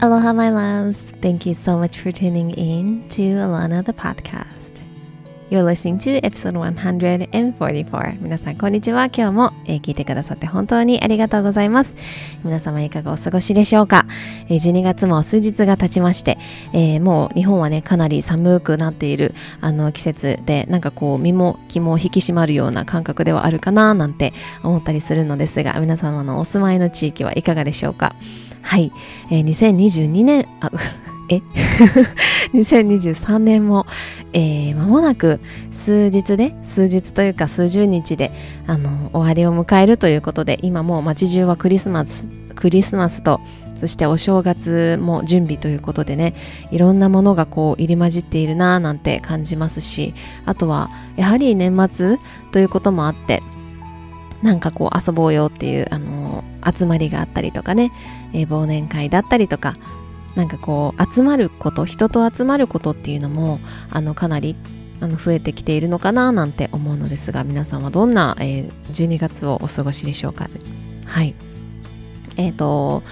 Aloha, my loves. Thank you so much for tuning in to Alana the podcast. You're listening to episode 144. 皆さん、こんにちは。今日も、えー聞いてくださって本当にありがとうございます。皆様、いかがお過ごしでしょうか、えー ?12 月も数日が経ちまして、えーもう日本はね、かなり寒くなっているあの季節で、なんかこう、身も気も引き締まるような感覚ではあるかななんて思ったりするのですが、皆様のお住まいの地域はいかがでしょうか？はい、えー2022年、あ、え？2023年も、えー間もなく数日で数日というか数十日であの終わりを迎えるということで今もう街中はクリスマスクリスマスとそしてお正月も準備ということでねいろんなものがこう入り混じっているなぁなんて感じますしあとはやはり年末ということもあってなんかこう遊ぼうよっていうあの集まりがあったりとかね、えー忘年会だったりとかなんかこう集まること人と集まることっていうのもあのかなりあの増えてきているのかななんて思うのですが皆さんはどんな、えー12月をお過ごしでしょうか。はい。えっ、と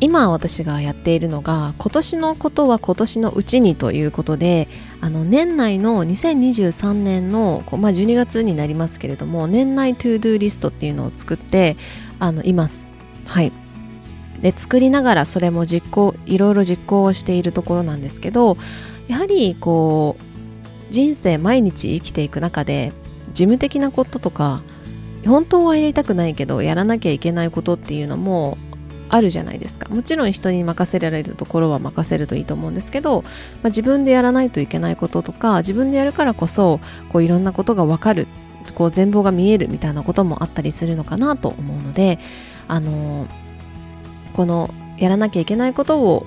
今私がやっているのが今年のことは今年のうちにということであの年内の2023年の、まあ、12月になりますけれども年内 to do リストっていうのを作ってあのいます。はい。で作りながらそれも実行いろいろ実行をしているところなんですけどやはりこう人生毎日生きていく中で事務的なこととか本当はやりたくないけどやらなきゃいけないことっていうのもあるじゃないですか。もちろん人に任せられるところは任せるといいと思うんですけど、まあ、自分でやらないといけないこととか自分でやるからこそこういろんなことが分かるこう全貌が見えるみたいなこともあったりするのかなと思うのであのこのやらなきゃいけないことを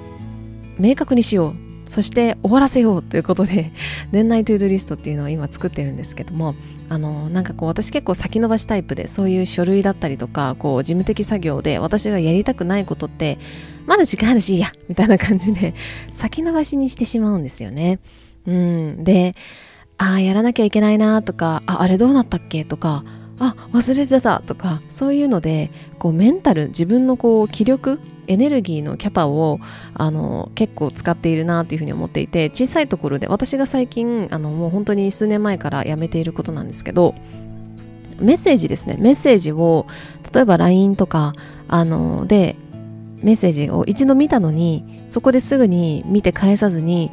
明確にしよう。そして終わらせようということで 年内トゥードリストっていうのを今作ってるんですけどもあのなんかこう私結構先延ばしタイプでそういう書類だったりとかこう事務的作業で私がやりたくないことってまだ時間あるしいいやみたいな感じで 先延ばしにしてしまうんですよね。うん、でああやらなきゃいけないなとかああれどうなったっけ？とかあ忘れてたとかそういうのでこうメンタル自分のこう気力エネルギーのキャパをあの結構使っているなっていうふうに思っていて小さいところで私が最近あのもう本当に数年前からやめていることなんですけどメッセージですね。メッセージを例えば LINE とかあのでメッセージを一度見たのにそこですぐに見て返さずに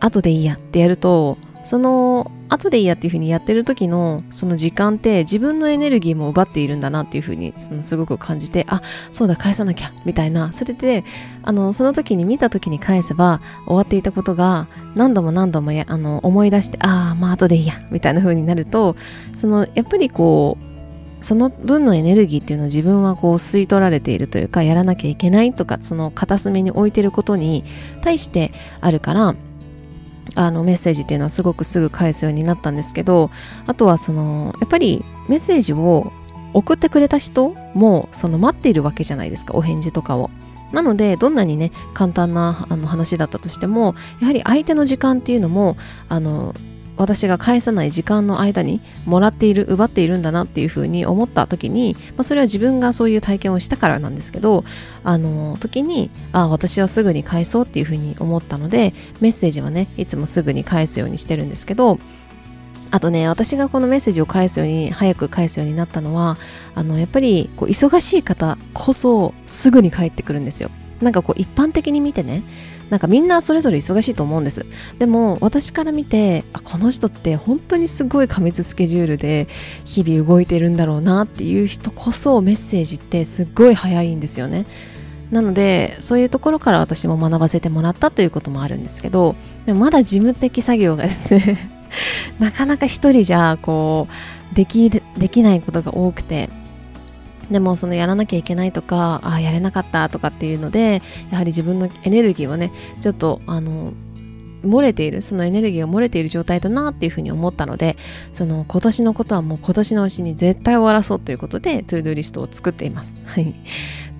後でいいやってやるとその後でいいやっていう風にやってる時のその時間って自分のエネルギーも奪っているんだなっていう風にそのすごく感じてあそうだ返さなきゃみたいな。それであのその時に見た時に返せば終わっていたことが何度も何度もやあの思い出してああまあ後でいいやみたいな風になるとそのやっぱりこうその分のエネルギーっていうのは自分はこう吸い取られているというかやらなきゃいけないとかその片隅に置いてることに対してあるからあのメッセージっていうのはすごくすぐ返すようになったんですけどあとはそのやっぱりメッセージを送ってくれた人もその待っているわけじゃないですかお返事とかを。なのでどんなにね簡単なあの話だったとしてもやはり相手の時間っていうのもあの私が返さない時間の間にもらっている奪っているんだなっていうふうに思った時に、まあ、それは自分がそういう体験をしたからなんですけどあの時にあ私はすぐに返そうっていうふうに思ったのでメッセージはねいつもすぐに返すようにしてるんですけどあとね私がこのメッセージを返すように早く返すようになったのはあのやっぱりこう忙しい方こそすぐに返ってくるんですよ。なんかこう一般的に見てねなんかみんなそれぞれ忙しいと思うんです。でも私から見てあこの人って本当にすごい過密スケジュールで日々動いてるんだろうなっていう人こそメッセージってすっごい早いんですよね。なのでそういうところから私も学ばせてもらったということもあるんですけどでもまだ事務的作業がですね なかなか一人じゃこうできできないことが多くてでもそのやらなきゃいけないとかあやれなかったとかっていうのでやはり自分のエネルギーをねちょっとあの漏れているそのエネルギーが漏れている状態だなっていうふうに思ったのでその今年のことはもう今年のうちに絶対終わらそうということで to do リストを作っています。はい、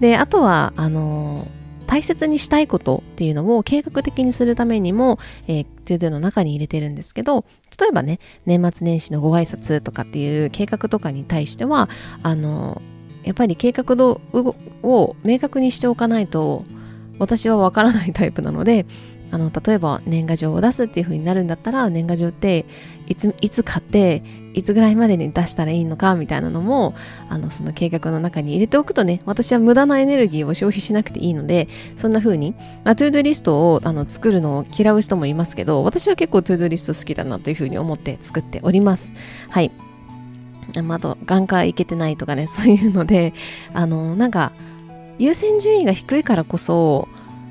であとはあの大切にしたいことっていうのを計画的にするためにも、えー、 to do の中に入れてるんですけど例えばね年末年始のご挨拶とかっていう計画とかに対してはあのやっぱり計画を明確にしておかないと私はわからないタイプなので あの例えば年賀状を出すっていう風になるんだったら年賀状っていついつ買っていつぐらいまでに出したらいいのかみたいなのもあのその計画の中に入れておくとね私は無駄なエネルギーを消費しなくていいのでそんな風に、まあ、 to do リストをあの作るのを嫌う人もいますけど私は結構 to do リスト好きだなという風に思って作っております。はい。あと眼科行けてないとかね そういうのであのなんか優先順位が低いからこそ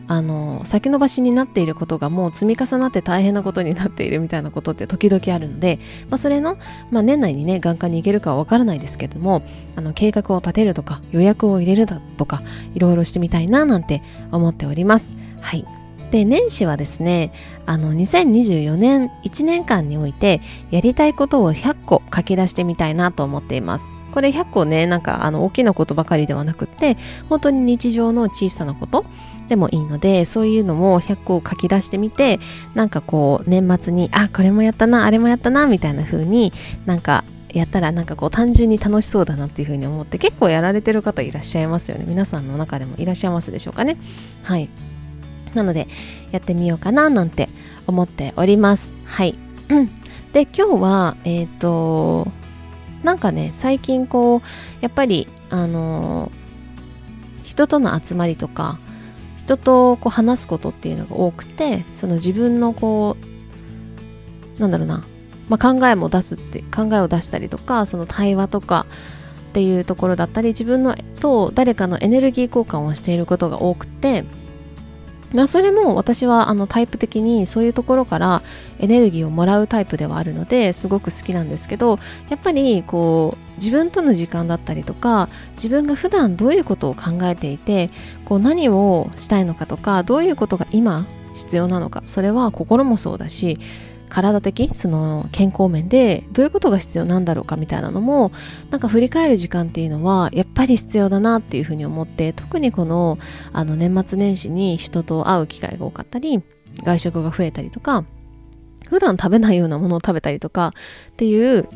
あの先延ばしになっていることがもう積み重なって大変なことになっているみたいなことって時々あるので、まあ、それの、まあ、年内にね眼科に行けるかは分からないですけどもあの計画を立てるとか予約を入れるだとかいろいろしてみたいななんて思っております。はいで年始はですねあの2024年1年間においてやりたいことを100個書き出してみたいなと思っています。これ100個ねなんかあの大きなことばかりではなくって本当に日常の小さなことでもいいのでそういうのも100個書き出してみてなんかこう年末にあこれもやったなあれもやったなみたいな風になんかやったらなんかこう単純に楽しそうだなっていう風に思って結構やられてる方いらっしゃいますよね。皆さんの中でもいらっしゃいますでしょうかね。はい。なのでやってみようかななんて思っております。はい。で今日はえっ、ー、となんかね最近こうやっぱりあのー、人との集まりとか人とこう話すことっていうのが多くてその自分のこうなんだろうな、まあ、考えも出すって考えを出したりとかその対話とかっていうところだったり自分のと誰かのエネルギー交換をしていることが多くてまそれも私はあのタイプ的にそういうところからエネルギーをもらうタイプではあるのですごく好きなんですけどやっぱりこう自分との時間だったりとか自分が普段どういうことを考えていてこう何をしたいのかとかどういうことが今必要なのかそれは心もそうだし体的その健康面でどういうことが必要なんだろうかみたいなのもなんか振り返る時間っていうのはやっぱり必要だなっていうふうに思って特にこのあの年末年始に人と会う機会が多かったり外食が増えたりとか普段食べないようなものを食べたりとかっていう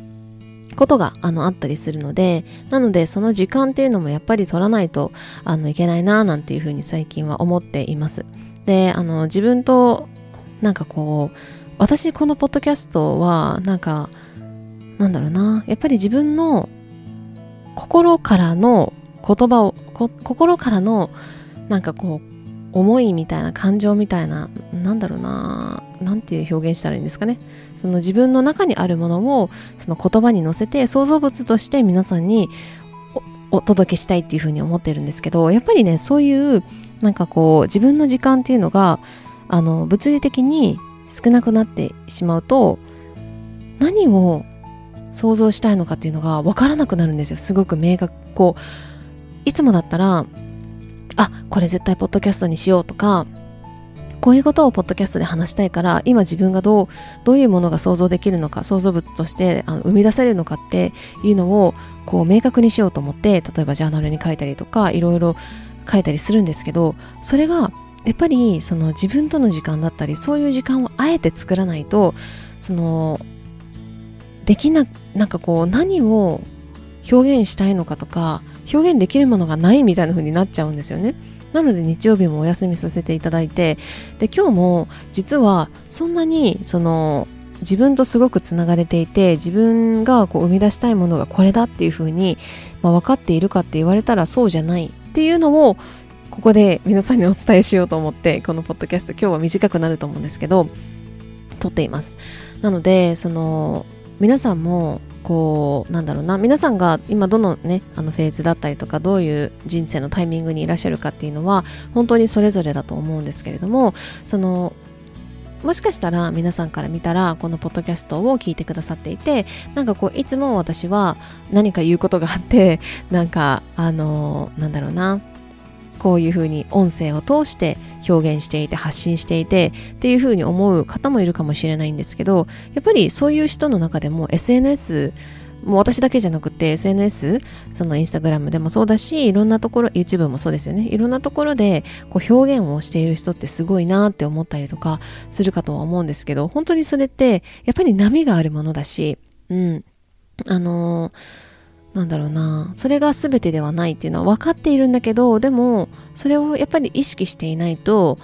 ことがあのあったりするのでなのでその時間っていうのもやっぱり取らないとあのいけないななんていうふうに最近は思っています。であの自分となんかこう私このポッドキャストはなんかなんだろうな。やっぱり自分の心からの言葉を心からのなんかこう思いみたいな感情みたいななんだろうな。なんていう表現したらいいんですかね。その自分の中にあるものをその言葉に乗せて創造物として皆さんにお届けしたいっていうふうに思ってるんですけどやっぱりねそういうなんかこう自分の時間っていうのがあの物理的に少なくなってしまうと何を想像したいのかっていうのが分からなくなるんですよ。すごく明確。こういつもだったらあこれ絶対ポッドキャストにしようとかこういうことをポッドキャストで話したいから今自分がどうどういうものが想像できるのか想像物としてあの生み出せるのかっていうのをこう明確にしようと思って例えばジャーナルに書いたりとかいろいろ書いたりするんですけどそれがやっぱりその自分との時間だったりそういう時間をあえて作らないとそのできななんかこう何を表現したいのかとか表現できるものがないみたいな風になっちゃうんですよね。なので日曜日もお休みさせていただいてで今日も実はそんなにその自分とすごくつながれていて自分がこう生み出したいものがこれだっていう風に、まあ、分かっているかって言われたらそうじゃないっていうのをここで皆さんにお伝えしようと思ってこのポッドキャスト今日は短くなると思うんですけど撮っています。なのでその皆さんもこうなんだろうな皆さんが今どのねあのフェーズだったりとかどういう人生のタイミングにいらっしゃるかっていうのは本当にそれぞれだと思うんですけれどもそのもしかしたら皆さんから見たらこのポッドキャストを聞いてくださっていてなんかこういつも私は何か言うことがあってなんかあのなんだろうなこういうふうに音声を通して表現していて発信していてっていうふうに思う方もいるかもしれないんですけどやっぱりそういう人の中でも SNS もう私だけじゃなくて SNS そのインスタグラムでもそうだしいろんなところ YouTube もそうですよね。いろんなところでこう表現をしている人ってすごいなって思ったりとかするかとは思うんですけど本当にそれってやっぱり波があるものだしうん。あのーなんだろうな。それが全てではないっていうのは分かっているんだけどでもそれをやっぱり意識していないと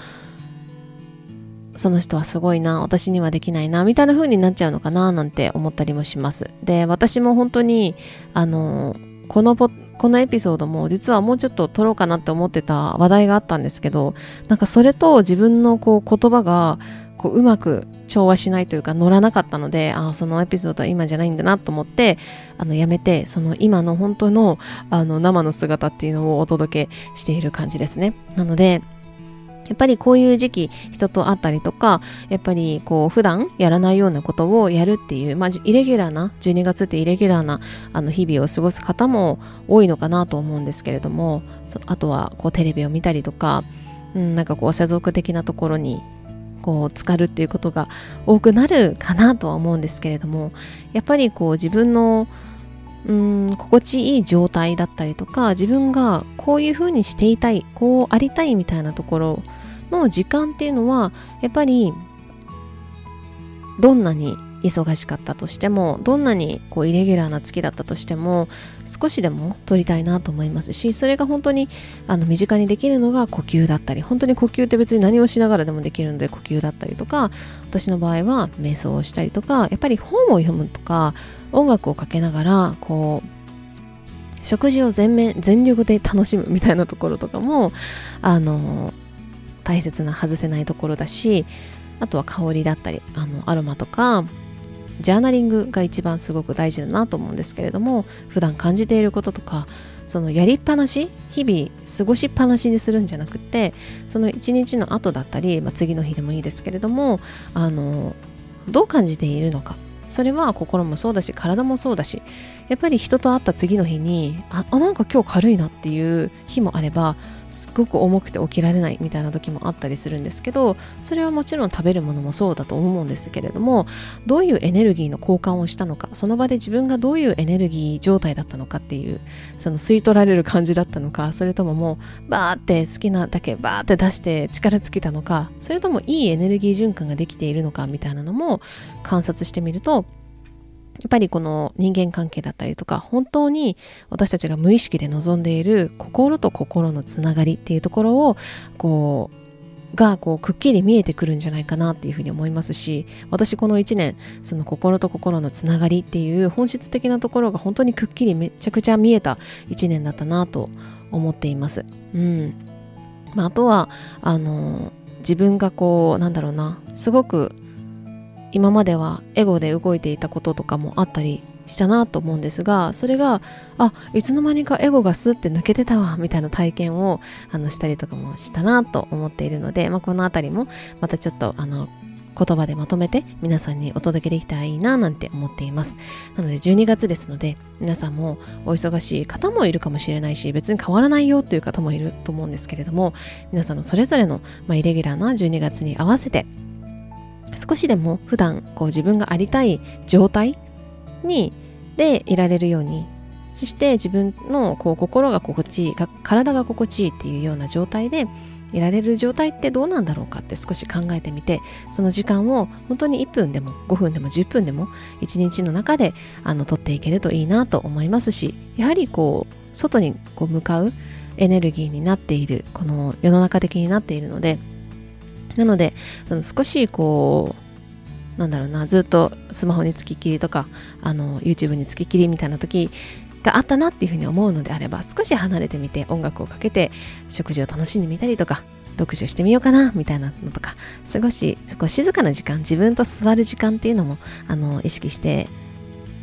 その人はすごいな私にはできないなみたいな風になっちゃうのかななんて思ったりもします。で私も本当にあのこのポこのエピソードも実はもうちょっと撮ろうかなって思ってた話題があったんですけどなんかそれと自分のこう言葉がこううまく調和しないというか乗らなかったのであそのエピソードは今じゃないんだなと思ってあのやめてその今の本当のあの生の姿っていうのをお届けしている感じですね。なのでやっぱりこういう時期人と会ったりとかやっぱりこう普段やらないようなことをやるっていう、まあ、イレギュラーな12月ってイレギュラーなあの日々を過ごす方も多いのかなと思うんですけれどもあとはこうテレビを見たりとか、うん、なんかこう世俗的なところにこう浸かるっていうことが多くなるかなとは思うんですけれどもやっぱりこう自分のうん心地いい状態だったりとか自分がこういうふうにしていたいこうありたいみたいなところの時間っていうのはやっぱりどんなに忙しかったとしてもどんなにこうイレギュラーな月だったとしても少しでも撮りたいなと思いますしそれが本当にあの身近にできるのが呼吸だったり本当に呼吸って別に何をしながらでもできるので呼吸だったりとか私の場合は瞑想をしたりとかやっぱり本を読むとか音楽をかけながらこう食事を全面全力で楽しむみたいなところとかもあの大切な外せないところだしあとは香りだったりあのアロマとかジャーナリングが一番すごく大事だなと思うんですけれども普段感じていることとかそのやりっぱなし日々過ごしっぱなしにするんじゃなくてその一日の後だったり、まあ、次の日でもいいですけれどもあのどう感じているのか。それは心もそうだし体もそうだしやっぱり人と会った次の日にあなんか今日軽いなっていう日もあればすっごく重くて起きられないみたいな時もあったりするんですけどそれはもちろん食べるものもそうだと思うんですけれどもどういうエネルギーの交換をしたのかその場で自分がどういうエネルギー状態だったのかっていうその吸い取られる感じだったのかそれとももうバーって好きなだけバーって出して力尽きたのかそれともいいエネルギー循環ができているのかみたいなのも観察してみるとっぱりこの人間関係だったりとか本当に私たちが無意識で望んでいる心と心のつながりっていうところをこうがこうくっきり見えてくるんじゃないかなっていうふうに思いますし私この1年その心と心のつながりっていう本質的なところが本当にくっきりめちゃくちゃ見えた1年だったなと思っています。うんまあ、あとはあの自分がこうなんだろうなすごく今まではエゴで動いていたこととかもあったりしたなと思うんですがそれがあいつの間にかエゴがスッて抜けてたわみたいな体験をあのしたりとかもしたなと思っているので、まあ、この辺りもまたちょっとあの言葉でまとめて皆さんにお届けできたらいいななんて思っています。なので12月ですので皆さんもお忙しい方もいるかもしれないし別に変わらないよという方もいると思うんですけれども皆さんのそれぞれの、まあ、イレギュラーな12月に合わせて少しでも普段こう自分がありたい状態にでいられるようにそして自分のこう心が心地いい体が心地いいっていうような状態でいられる状態ってどうなんだろうかって少し考えてみてその時間を本当に1分でも5分でも10分でも1日の中であの取っていけるといいなと思いますしやはりこう外にこう向かうエネルギーになっているこの世の中的になっているのでなのでその少しこうなんだろうなずっとスマホにつきっきりとかあの YouTube につきっきりみたいな時があったなっていうふうに思うのであれば少し離れてみて音楽をかけて食事を楽しんでみたりとか読書してみようかなみたいなのとか少し少し静かな時間自分と座る時間っていうのもあの意識して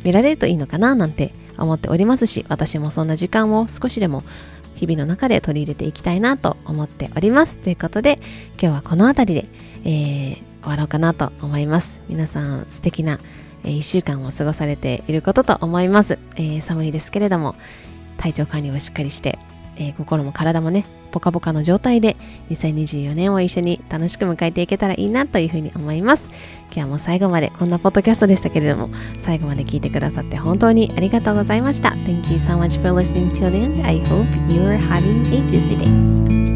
見られるといいのかななんて思っておりますし私もそんな時間を少しでも日々の中で取り入れていきたいなと思っております。ということで今日はこの辺りで、えー、終わろうかなと思います。皆さん素敵な1週間を過ごされていることと思います、えー、寒いですけれども体調管理をしっかりして、えー、心も体もねポカポカの状態で2024年を一緒に楽しく迎えていけたらいいなというふうに思います。今日も最後までこんなポッドキャストでしたけれども最後まで聞いてくださって本当にありがとうございました。Thank you so much for listening till the end. I hope you're having a juicy day.